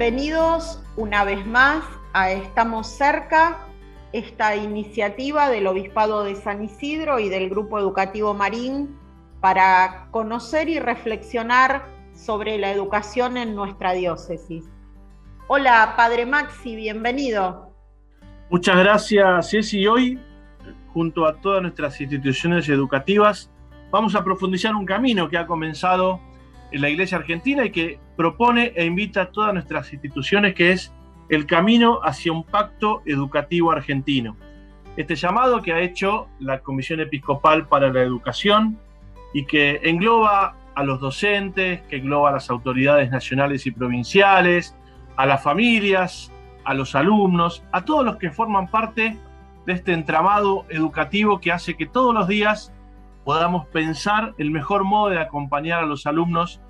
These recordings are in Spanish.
Bienvenidos una vez más a Estamos cerca, esta iniciativa del Obispado de San Isidro y del Grupo Educativo Marín para conocer y reflexionar sobre la educación en nuestra diócesis. Hola, Padre Maxi, bienvenido. Muchas gracias, Ceci. Hoy, junto a todas nuestras instituciones educativas, vamos a profundizar un camino que ha comenzado en la Iglesia Argentina y que propone e invita a todas nuestras instituciones, que es el camino hacia un pacto educativo argentino. Este llamado que ha hecho la Comisión Episcopal para la Educación y que engloba a los docentes, que engloba a las autoridades nacionales y provinciales, a las familias, a los alumnos, a todos los que forman parte de este entramado educativo que hace que todos los días podamos pensar el mejor modo de acompañar a los alumnos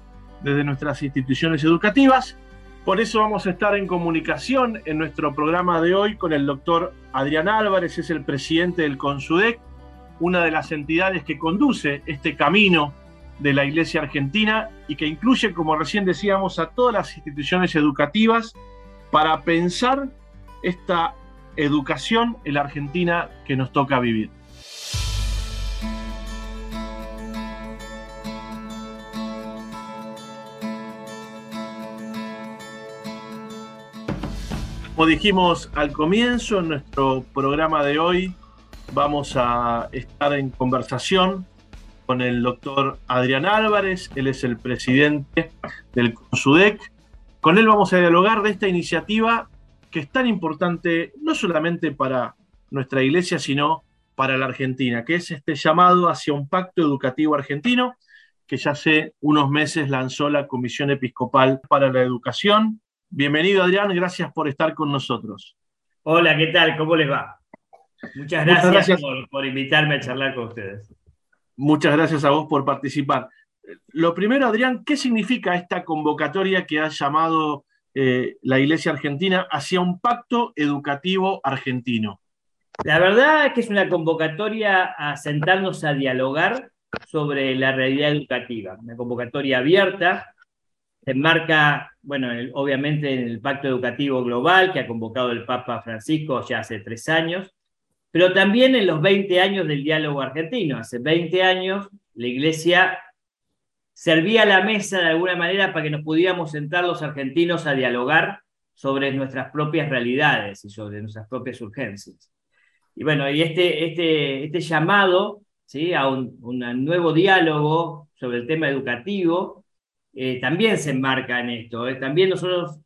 desde nuestras instituciones educativas. Por eso vamos a estar en comunicación en nuestro programa de hoy con el doctor Adrián Álvarez, es el presidente del CONSUDEC, una de las entidades que conduce este camino de la Iglesia Argentina y que incluye, como recién decíamos, a todas las instituciones educativas para pensar esta educación en la Argentina que nos toca vivir. Como dijimos al comienzo, en nuestro programa de hoy vamos a estar en conversación con el doctor Adrián Álvarez, él es el presidente del CONSUDEC. Con él vamos a dialogar de esta iniciativa que es tan importante no solamente para nuestra iglesia, sino para la Argentina, que es este llamado hacia un pacto educativo argentino que ya hace unos meses lanzó la Comisión Episcopal para la Educación Bienvenido Adrián, gracias por estar con nosotros. Hola, ¿qué tal? ¿Cómo les va? Muchas gracias, Por, invitarme a charlar con ustedes. Muchas gracias a vos por participar. Lo primero, Adrián, ¿qué significa esta convocatoria que ha llamado eh, la Iglesia Argentina hacia un pacto educativo argentino? La verdad es que es una convocatoria a sentarnos a dialogar sobre la realidad educativa, una convocatoria abierta se enmarca, bueno, obviamente en el Pacto Educativo Global que ha convocado el Papa Francisco ya hace tres años, pero también en los 20 años del diálogo argentino. Hace 20 años la Iglesia servía la mesa de alguna manera para que nos pudiéramos sentar los argentinos a dialogar sobre nuestras propias realidades y sobre nuestras propias urgencias. Y bueno, y este, este, este llamado ¿sí? a un, un nuevo diálogo sobre el tema educativo eh, también se enmarca en esto. ¿eh? También nosotros,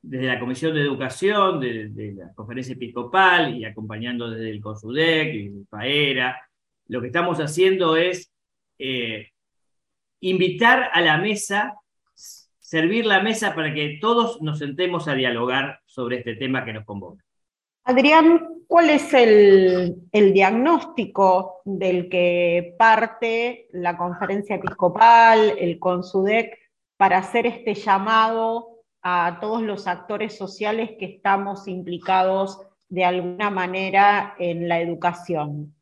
desde la Comisión de Educación, de, la Conferencia Episcopal y acompañando desde el CONSUDEC y el PAERA, lo que estamos haciendo es eh, invitar a la mesa, servir la mesa para que todos nos sentemos a dialogar sobre este tema que nos convoca. Adrián, ¿cuál es el, el, diagnóstico del que parte la conferencia episcopal, el CONSUDEC, para hacer este llamado a todos los actores sociales que estamos implicados de alguna manera en la educación?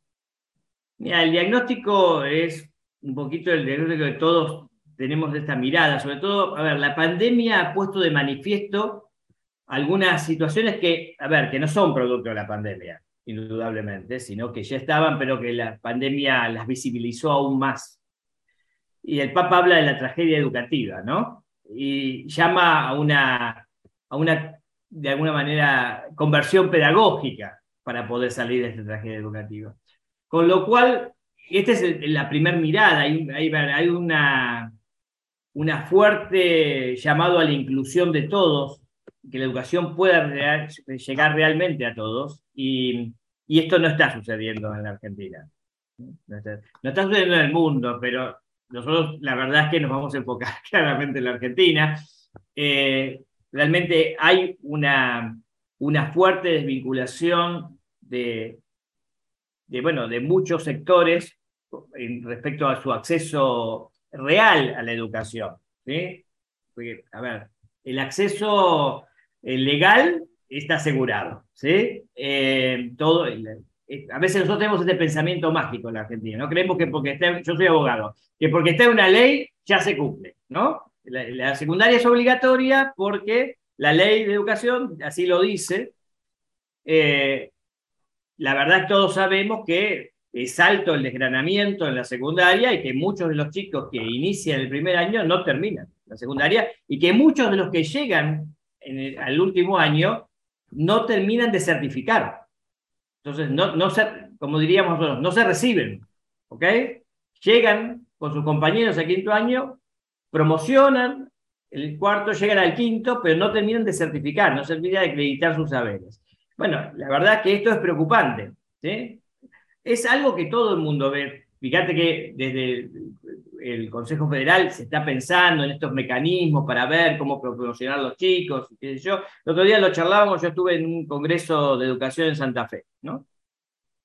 Mira, el diagnóstico es un poquito el diagnóstico que todos tenemos de esta mirada, sobre todo, a ver, la pandemia ha puesto de manifiesto algunas situaciones que, a ver, que no son producto de la pandemia, indudablemente, sino que ya estaban, pero que la pandemia las visibilizó aún más y el Papa habla de la tragedia educativa, ¿no? Y llama a una, a una, de alguna manera, conversión pedagógica para poder salir de esta tragedia educativa. Con lo cual, esta es la primera mirada, hay, una, una fuerte llamado a la inclusión de todos, que la educación pueda llegar realmente a todos, y, y, esto no está sucediendo en la Argentina. No está, no está sucediendo en el mundo, pero nosotros la verdad es que nos vamos a enfocar claramente en la Argentina. Eh, realmente hay una, una fuerte desvinculación de, de, bueno, de muchos sectores respecto a su acceso real a la educación. Porque, a ver, el acceso eh, legal está asegurado. ¿sí? Eh, eh, a veces nosotros tenemos este pensamiento mágico en la Argentina, ¿no? Creemos que porque está, yo soy abogado, que porque está una ley ya se cumple, ¿no? La, secundaria es obligatoria porque la ley de educación así lo dice. Eh, la verdad es que todos sabemos que es alto el desgranamiento en la secundaria y que muchos de los chicos que inician el primer año no terminan la secundaria y que muchos de los que llegan al último año no terminan de certificar. Entonces, no, no se, como diríamos nosotros, no se reciben, ¿ok? Llegan con sus compañeros al quinto año, promocionan, el cuarto llegan al quinto, pero no terminan de certificar, no terminan de acreditar sus saberes. Bueno, la verdad que esto es preocupante. Es algo que todo el mundo ve. Fíjate que desde el Consejo Federal se está pensando en estos mecanismos para ver cómo promocionar a los chicos, qué sé yo. El otro día lo charlábamos, yo estuve en un congreso de educación en Santa Fe, ¿no?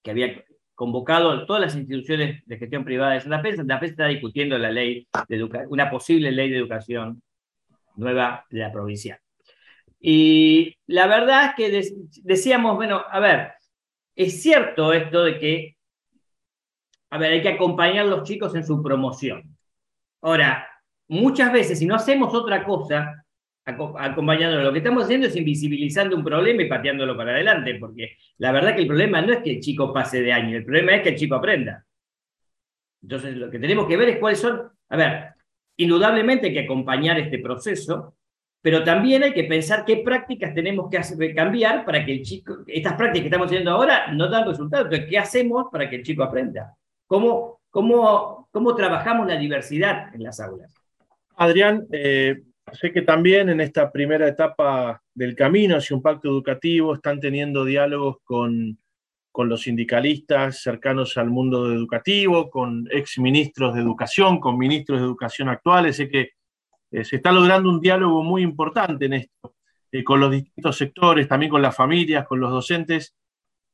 Que había convocado a todas las instituciones de gestión privada de Santa Fe. Santa Fe está discutiendo la ley de una posible ley de educación nueva de la provincia. Y la verdad es que decíamos, bueno, a ver, es cierto esto de que a ver, hay que acompañar a los chicos en su promoción. Ahora, muchas veces, si no hacemos otra cosa, acompañándolo, lo que estamos haciendo es invisibilizando un problema y pateándolo para adelante, porque la verdad que el problema no es que el chico pase de año, el problema es que el chico aprenda. Entonces, lo que tenemos que ver es cuáles son, a ver, indudablemente hay que acompañar este proceso, pero también hay que pensar qué prácticas tenemos que cambiar para que el chico, estas prácticas que estamos haciendo ahora no dan resultados, entonces, ¿qué hacemos para que el chico aprenda? ¿Cómo, cómo, cómo trabajamos la diversidad en las aulas? Adrián, eh, sé que también en esta primera etapa del camino hacia un pacto educativo están teniendo diálogos con, con los sindicalistas cercanos al mundo educativo, con ex ministros de educación, con ministros de educación actuales. Sé que eh, se está logrando un diálogo muy importante en esto, eh, con los distintos sectores, también con las familias, con los docentes.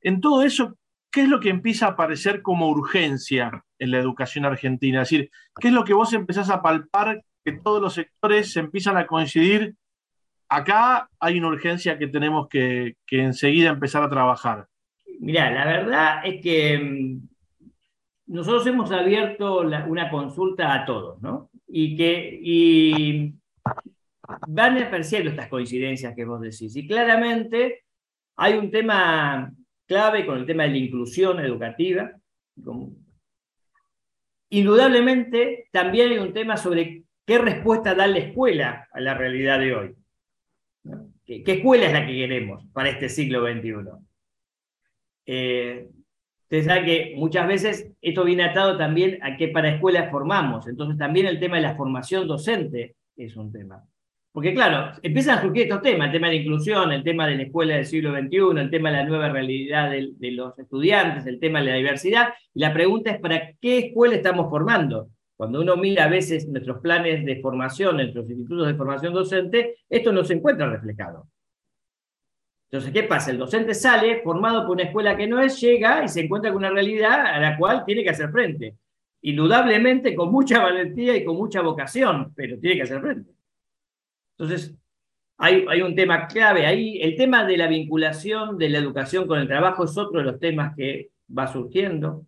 En todo eso, ¿qué es lo que empieza a aparecer como urgencia en la educación argentina? Es decir, ¿qué es lo que vos empezás a palpar que todos los sectores se empiezan a coincidir? Acá hay una urgencia que tenemos que, enseguida empezar a trabajar. Mira, la verdad es que mm, nosotros hemos abierto una consulta a todos, ¿no? Y que y van apareciendo estas coincidencias que vos decís. Y claramente hay un tema clave con el tema de la inclusión educativa. Indudablemente, también hay un tema sobre qué respuesta da la escuela a la realidad de hoy. ¿Qué, escuela es la que queremos para este siglo XXI? Eh, ustedes saben que muchas veces esto viene atado también a qué para escuelas formamos. Entonces también el tema de la formación docente es un tema. Porque claro, empiezan a surgir estos temas, el tema de la inclusión, el tema de la escuela del siglo XXI, el tema de la nueva realidad de, los estudiantes, el tema de la diversidad. Y la pregunta es, ¿para qué escuela estamos formando? Cuando uno mira a veces nuestros planes de formación, nuestros institutos de formación docente, esto no se encuentra reflejado. Entonces, ¿qué pasa? El docente sale formado por una escuela que no es, llega y se encuentra con una realidad a la cual tiene que hacer frente. Indudablemente con mucha valentía y con mucha vocación, pero tiene que hacer frente. Entonces, hay, hay, un tema clave ahí. El tema de la vinculación de la educación con el trabajo es otro de los temas que va surgiendo.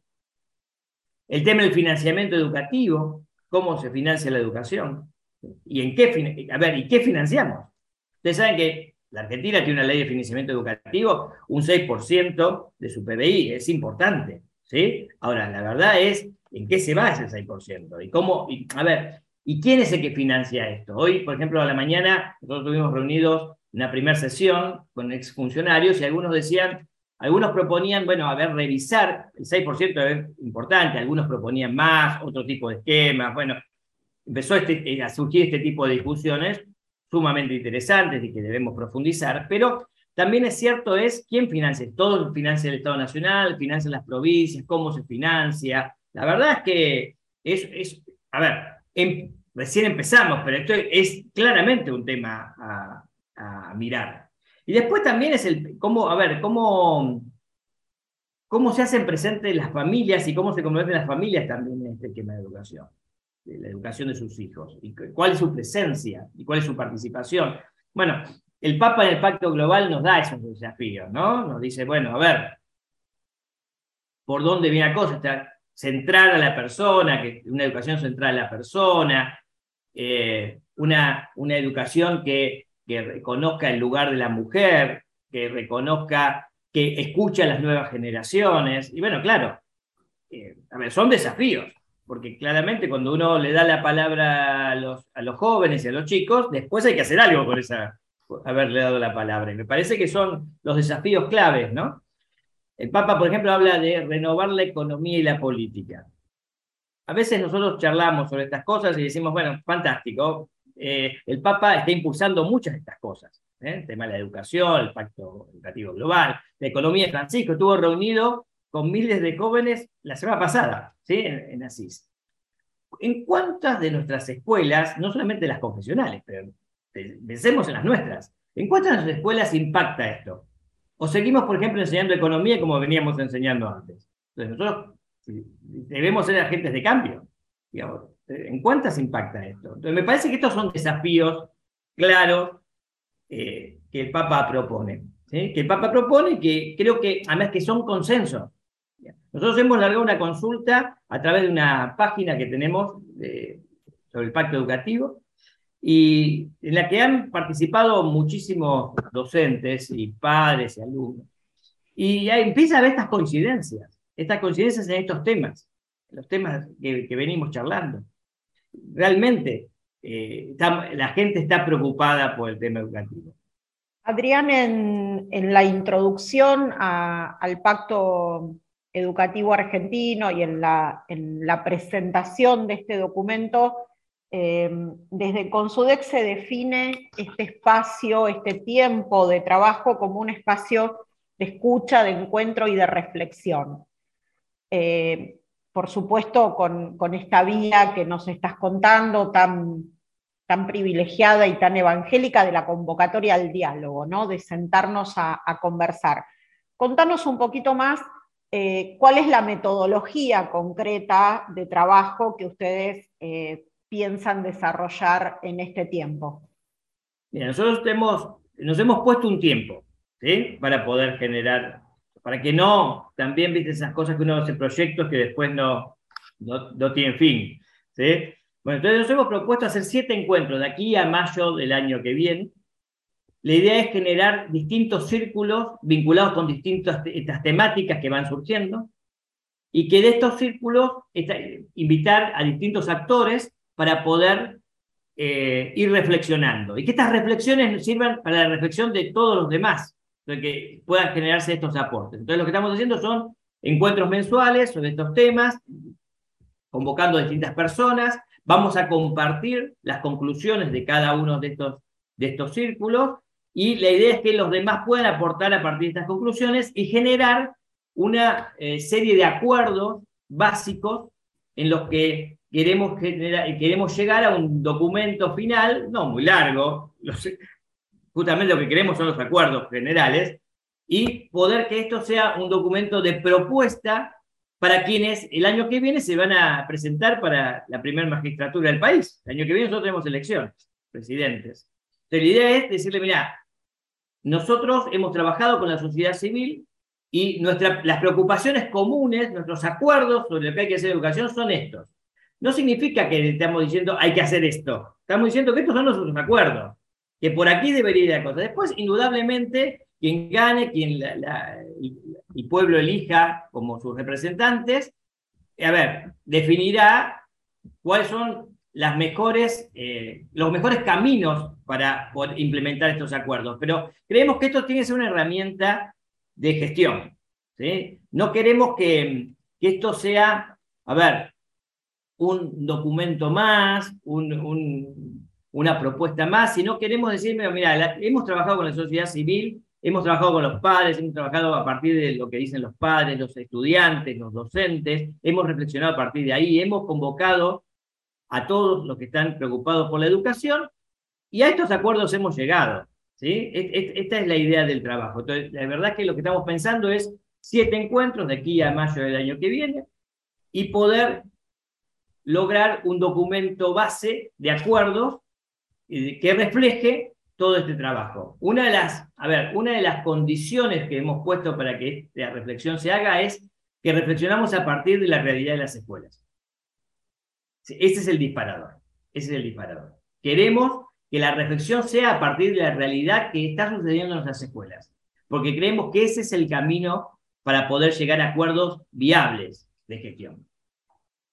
El tema del financiamiento educativo, cómo se financia la educación y en qué, a ver, ¿y qué financiamos? Ustedes saben que la Argentina tiene una ley de financiamiento educativo, un 6% de su PBI, es importante, ¿sí? Ahora, la verdad es en qué se basa ese 6%. Y cómo, a ver, ¿Y quién es el que financia esto? Hoy, por ejemplo, a la mañana, nosotros estuvimos reunidos en la primera sesión con exfuncionarios y algunos decían, algunos proponían, bueno, a ver, revisar, el 6% es importante, algunos proponían más, otro tipo de esquemas, bueno, empezó este, eh, a surgir este tipo de discusiones sumamente interesantes y que debemos profundizar, pero también es cierto es quién financia, todo financia el Estado Nacional, financia las provincias, cómo se financia. La verdad es que es, es a ver, en, recién empezamos, pero esto es claramente un tema a, mirar. Y después también es el cómo, a ver, cómo, cómo se hacen presentes las familias y cómo se convierten las familias también en este tema de educación, de la educación de sus hijos, y cuál es su presencia y cuál es su participación. Bueno, el Papa en el Pacto Global nos da esos desafíos, ¿no? Nos dice, bueno, a ver, ¿por dónde viene la cosa? Está centrar a la persona, que una educación central a la persona, eh, una, una educación que que reconozca el lugar de la mujer, que reconozca, que escuche a las nuevas generaciones. Y bueno, claro, eh, a ver, son desafíos, porque claramente cuando uno le da la palabra a los, a los jóvenes y a los chicos, después hay que hacer algo por esa, haberle dado la palabra. Y me parece que son los desafíos claves, ¿no? El Papa, por ejemplo, habla de renovar la economía y la política. A veces nosotros charlamos sobre estas cosas y decimos, bueno, fantástico, eh, el Papa está impulsando muchas de estas cosas. ¿eh? El tema de la educación, el pacto educativo global, la economía. Francisco estuvo reunido con miles de jóvenes la semana pasada, ¿sí? en, en Asís. ¿En cuántas de nuestras escuelas, no solamente las confesionales, pero pensemos en las nuestras, ¿en cuántas de nuestras escuelas impacta esto? O seguimos, por ejemplo, enseñando economía como veníamos enseñando antes. Entonces, nosotros debemos ser agentes de cambio. ¿En cuántas impacta esto? Entonces, me parece que estos son desafíos claros eh, que el Papa propone. Que el Papa propone que creo que, además, que son consensos. Nosotros hemos largado una consulta a través de una página que tenemos sobre el pacto educativo y en la que han participado muchísimos docentes y padres y alumnos. Y ya empieza a haber estas coincidencias, estas coincidencias en estos temas, los temas que, venimos charlando. Realmente eh, la gente está preocupada por el tema educativo. Adrián, en, la introducción al pacto educativo argentino y en la, en la presentación de este documento, Em, desde Consudec se define este espacio, este tiempo de trabajo como un espacio de escucha, de encuentro y de reflexión. Eh, por supuesto, con, esta vía que nos estás contando, tan, privilegiada y tan evangélica de la convocatoria al diálogo, ¿no? de sentarnos a, conversar. Contanos un poquito más eh, cuál es la metodología concreta de trabajo que ustedes eh, piensan desarrollar en este tiempo? Mira, nosotros nos hemos puesto un tiempo para poder generar, para que no, también viste esas cosas que uno hace proyectos que después no, no, tienen fin. ¿sí? Bueno, entonces nos hemos propuesto hacer siete encuentros de aquí a mayo del año que viene. La idea es generar distintos círculos vinculados con distintas temáticas que van surgiendo y que de estos círculos invitar a distintos actores para poder eh, ir reflexionando. Y que estas reflexiones sirvan para la reflexión de todos los demás, de que puedan generarse estos aportes. Entonces lo que estamos haciendo son encuentros mensuales sobre estos temas, convocando a distintas personas. Vamos a compartir las conclusiones de cada uno de estos, de estos círculos y la idea es que los demás puedan aportar a partir de estas conclusiones y generar una eh, serie de acuerdos básicos en los que queremos, queremos llegar a un documento final, no muy largo, justamente lo que queremos son los acuerdos generales, y poder que esto sea un documento de propuesta para quienes el año que viene se van a presentar para la primera magistratura del país. El año que viene nosotros tenemos elecciones, presidentes. Entonces, la idea es decirle, mira, nosotros hemos trabajado con la sociedad civil y nuestra, las preocupaciones comunes, nuestros acuerdos sobre lo que hay que hacer en educación son estos no significa que estamos diciendo hay que hacer esto. Estamos diciendo que estos son nuestros acuerdos, que por aquí debería ir la cosa. Después, indudablemente, quien gane, quien el pueblo elija como sus representantes, a ver, definirá cuáles son eh, los mejores caminos para implementar estos acuerdos. Pero creemos que esto tiene que ser una herramienta de gestión. No queremos que, esto sea, a ver, un documento más, una propuesta más, si no queremos decirme, mira, hemos trabajado con la sociedad civil, hemos trabajado con los padres, hemos trabajado a partir de lo que dicen los padres, los estudiantes, los docentes, hemos reflexionado a partir de ahí, hemos convocado a todos los que están preocupados por la educación y a estos acuerdos hemos llegado. ¿sí? Esta es la idea del trabajo. Entonces, la verdad es que lo que estamos pensando es siete encuentros de aquí a mayo del año que viene y poder lograr un documento base de acuerdos que refleje todo este trabajo. Una de las, a ver, una de las condiciones que hemos puesto para que esta reflexión se haga es que reflexionamos a partir de la realidad de las escuelas. Ese es el disparador. Ese es el disparador. Queremos que la reflexión sea a partir de la realidad que está sucediendo en nuestras escuelas, porque creemos que ese es el camino para poder llegar a acuerdos viables de gestión.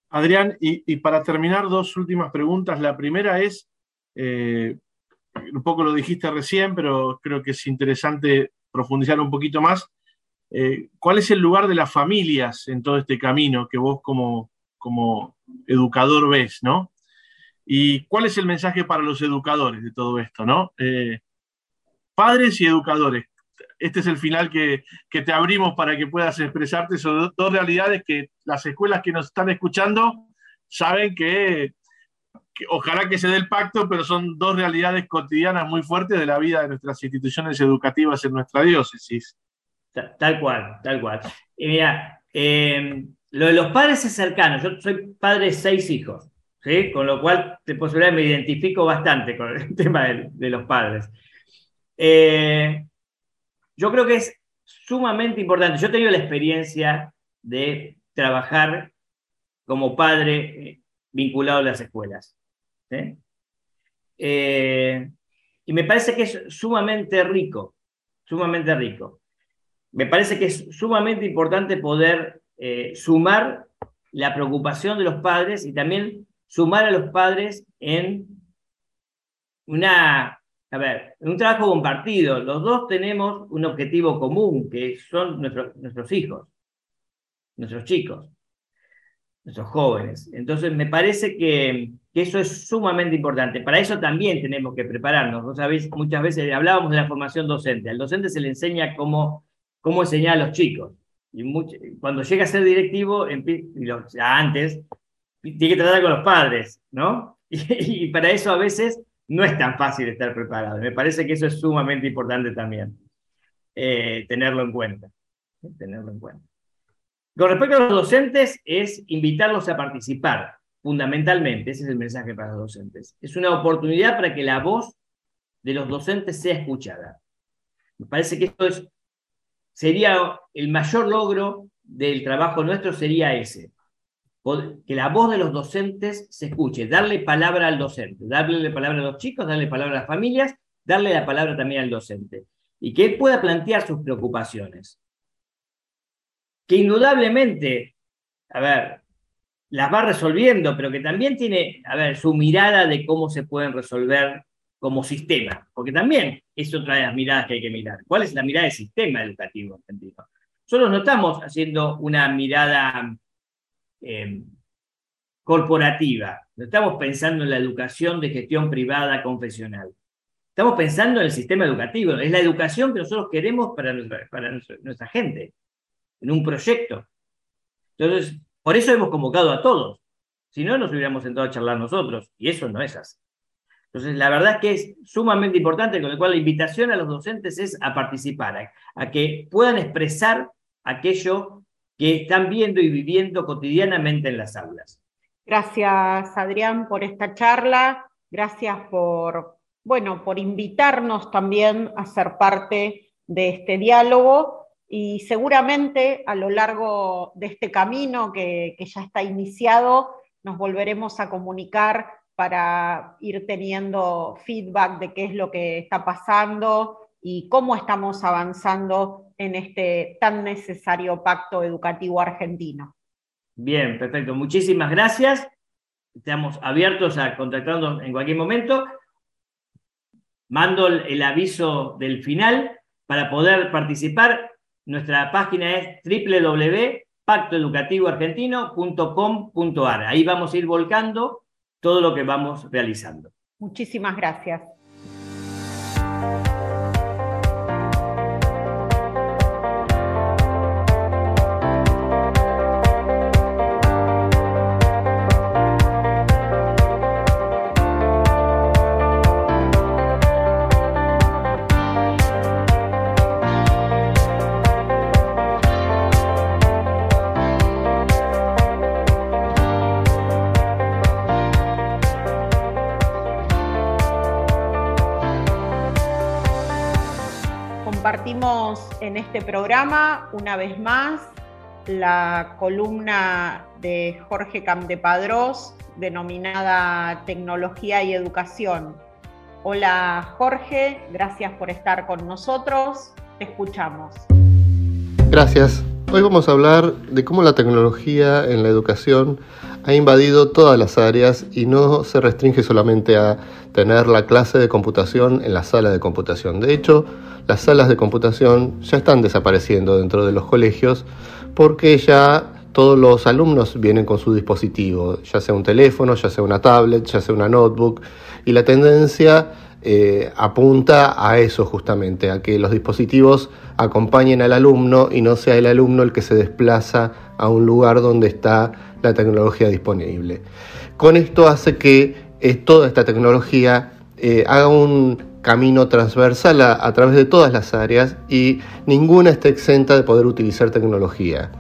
Adrián, y, para terminar, dos últimas preguntas. La primera es, eh, un poco lo dijiste recién, pero creo que es interesante profundizar un poquito más. Eh, ¿Cuál es el lugar de las familias en todo este camino que vos como, como educador ves, no? ¿Y cuál es el mensaje para los educadores de todo esto, no? Eh, padres y educadores. Este es el final que, te abrimos para que puedas expresarte sobre dos realidades que las escuelas que nos están escuchando saben que, ojalá que se dé el pacto, pero son dos realidades cotidianas muy fuertes de la vida de nuestras instituciones educativas en nuestra diócesis. Tal cual, tal cual. Y mira, eh, lo de los padres es cercano. Yo soy padre de seis hijos, ¿sí? con lo cual de posibilidad me identifico bastante con el tema de, los padres. Eh, yo creo que es sumamente importante. Yo he tenido la experiencia de trabajar como padre eh, vinculado a las escuelas. Y me parece que es sumamente rico, sumamente rico. Me parece que es sumamente importante poder eh, sumar la preocupación de los padres y también sumar a los padres en una, a ver, un trabajo compartido. Los dos tenemos un objetivo común, que son nuestros hijos, nuestros chicos, nuestros jóvenes. Entonces, me parece que, eso es sumamente importante. Para eso también tenemos que prepararnos. Vos sabéis, muchas veces hablábamos de la formación docente. Al docente se le enseña cómo cómo enseñar a los chicos. Y cuando llega a ser directivo, antes, tiene que tratar con los padres, ¿no? Y, para eso a veces no es tan fácil estar preparado. Me parece que eso es sumamente importante también, eh, tenerlo en cuenta. Tenerlo en cuenta. Con respecto a los docentes, es invitarlos a participar, fundamentalmente. Ese es el mensaje para los docentes. Es una oportunidad para que la voz de los docentes sea escuchada. Me parece que esto es sería el mayor logro del trabajo nuestro sería ese, que la voz de los docentes se escuche, darle palabra al docente, darle palabra a los chicos, darle palabra a las familias, darle la palabra también al docente, y que él pueda plantear sus preocupaciones. Que indudablemente, a ver, las va resolviendo, pero que también tiene, a ver, su mirada de cómo se pueden resolver como sistema, porque también es otra de las miradas que hay que mirar. ¿Cuál es la mirada del sistema educativo argentino? Nosotros no estamos haciendo una mirada em, corporativa, no estamos pensando en la educación de gestión privada confesional. Estamos pensando en el sistema educativo, es la educación que nosotros queremos para nuestra, para nuestra gente, en un proyecto. Entonces, por eso hemos convocado a todos. Si no, nos hubiéramos sentado a charlar nosotros, y eso no es así. Entonces, la verdad es que es sumamente importante, con lo cual la invitación a los docentes es a participar, a, que puedan expresar aquello que están viendo y viviendo cotidianamente en las aulas. Gracias, Adrián, por esta charla. Gracias por, bueno, por invitarnos también a ser parte de este diálogo y seguramente a lo largo de este camino que, que ya está iniciado nos volveremos a comunicar para ir teniendo feedback de qué es lo que está pasando y cómo estamos avanzando en este tan necesario pacto educativo argentino. Bien, perfecto. Muchísimas gracias. Estamos abiertos a contactarnos en cualquier momento. Mando el aviso del final para poder participar. Nuestra página es www.pactoeducativoargentino.com.ar. Ahí vamos a ir volcando todo lo que vamos realizando. Muchísimas gracias. En este programa una vez más la columna de Jorge Camdepadrós denominada Tecnología y Educación. Hola Jorge, gracias por estar con nosotros. Te escuchamos. Gracias. Hoy vamos a hablar de cómo la tecnología en la educación ha invadido todas las áreas y no se restringe solamente a tener la clase de computación en la sala de computación. De hecho, las salas de computación ya están desapareciendo dentro de los colegios porque ya todos los alumnos vienen con su dispositivo, ya sea un teléfono, ya sea una tablet, ya sea una notebook, y la tendencia eh, apunta a eso justamente, a que los dispositivos acompañen al alumno y no sea el alumno el que se desplaza a un lugar donde está la tecnología disponible. Con esto hace que eh, toda esta tecnología eh, haga un camino transversal a, través de todas las áreas y ninguna está exenta de poder utilizar tecnología.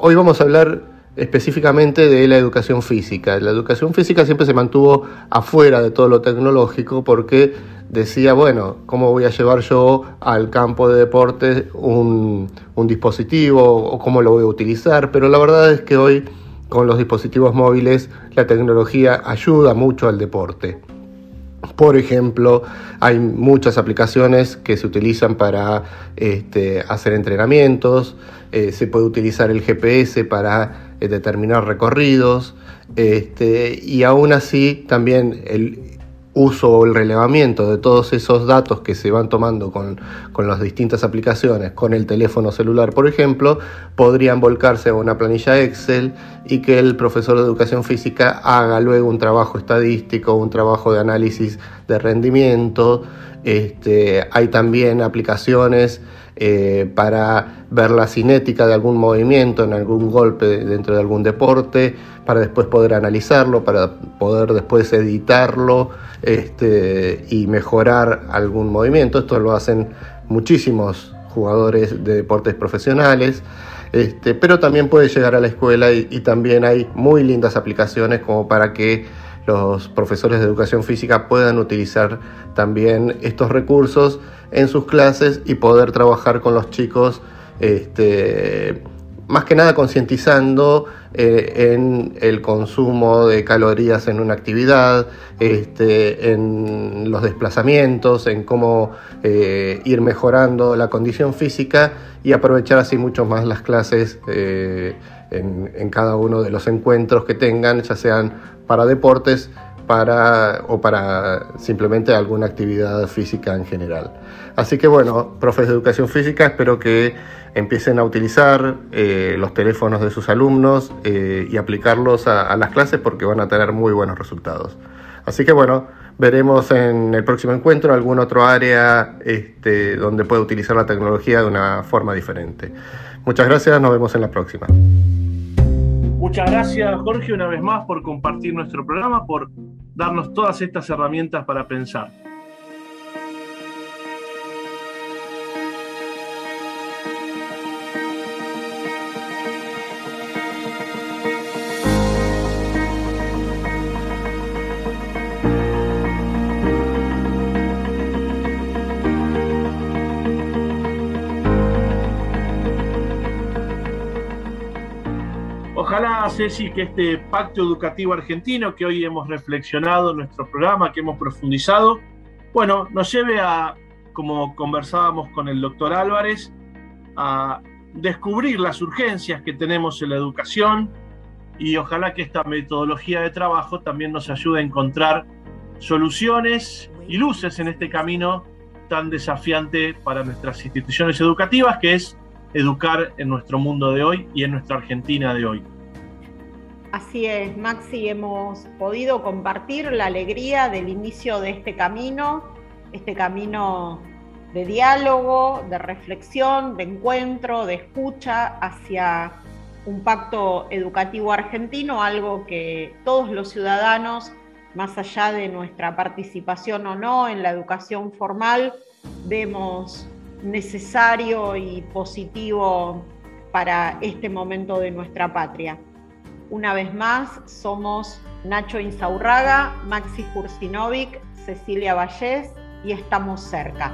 hoy vamos a hablar específicamente de la educación física. La educación física siempre se mantuvo afuera de todo lo tecnológico porque decía, bueno, ¿cómo voy a llevar yo al campo de deportes un, dispositivo o cómo lo voy a utilizar? Pero la verdad es que hoy con los dispositivos móviles la tecnología ayuda mucho al deporte. Por ejemplo, hay muchas aplicaciones que se utilizan para este, hacer entrenamientos, eh, se puede utilizar el GPS para eh, determinar recorridos, este, y aún así también el uso o el relevamiento de todos esos datos que se van tomando con, las distintas aplicaciones, con el teléfono celular, por ejemplo, podrían volcarse a una planilla Excel y que el profesor de educación física haga luego un trabajo estadístico, un trabajo de análisis de rendimiento. Este, hay también aplicaciones eh, para ver la cinética de algún movimiento en algún golpe dentro de algún deporte, para después poder analizarlo, para poder después editarlo este, y mejorar algún movimiento. Esto lo hacen muchísimos jugadores de deportes profesionales. Este, pero también puede llegar a la escuela y también hay muy lindas aplicaciones como para que los profesores de educación física puedan utilizar también estos recursos en sus clases y poder trabajar con los chicos, este, más que nada concientizando eh, en el consumo de calorías en una actividad, este, en los desplazamientos, en cómo eh, ir mejorando la condición física y aprovechar así mucho más las clases eh, en, en cada uno de los encuentros que tengan, ya sean para deportes para, o para simplemente alguna actividad física en general. Así que bueno, profes de educación física, espero que empiecen a utilizar eh, los teléfonos de sus alumnos eh, y aplicarlos a, las clases porque van a tener muy buenos resultados. Así que bueno, veremos en el próximo encuentro algún otro área este, donde pueda utilizar la tecnología de una forma diferente. Muchas gracias, nos vemos en la próxima. Muchas gracias Jorge una vez más por compartir nuestro programa, por darnos todas estas herramientas para pensar. Ceci, que este pacto educativo argentino que hoy hemos reflexionado en nuestro programa, que hemos profundizado, bueno, nos lleve a, como conversábamos con el doctor Álvarez, a descubrir las urgencias que tenemos en la educación y ojalá que esta metodología de trabajo también nos ayude a encontrar soluciones y luces en este camino tan desafiante para nuestras instituciones educativas, que es educar en nuestro mundo de hoy y en nuestra Argentina de hoy. Así es, Maxi, hemos podido compartir la alegría del inicio de este camino, este camino de diálogo, de reflexión, de encuentro, de escucha hacia un pacto educativo argentino, algo que todos los ciudadanos, más allá de nuestra participación o no en la educación formal, vemos necesario y positivo para este momento de nuestra patria. Una vez más, somos Nacho Insaurraga, Maxi Kursinovic, Cecilia Vallés y estamos cerca.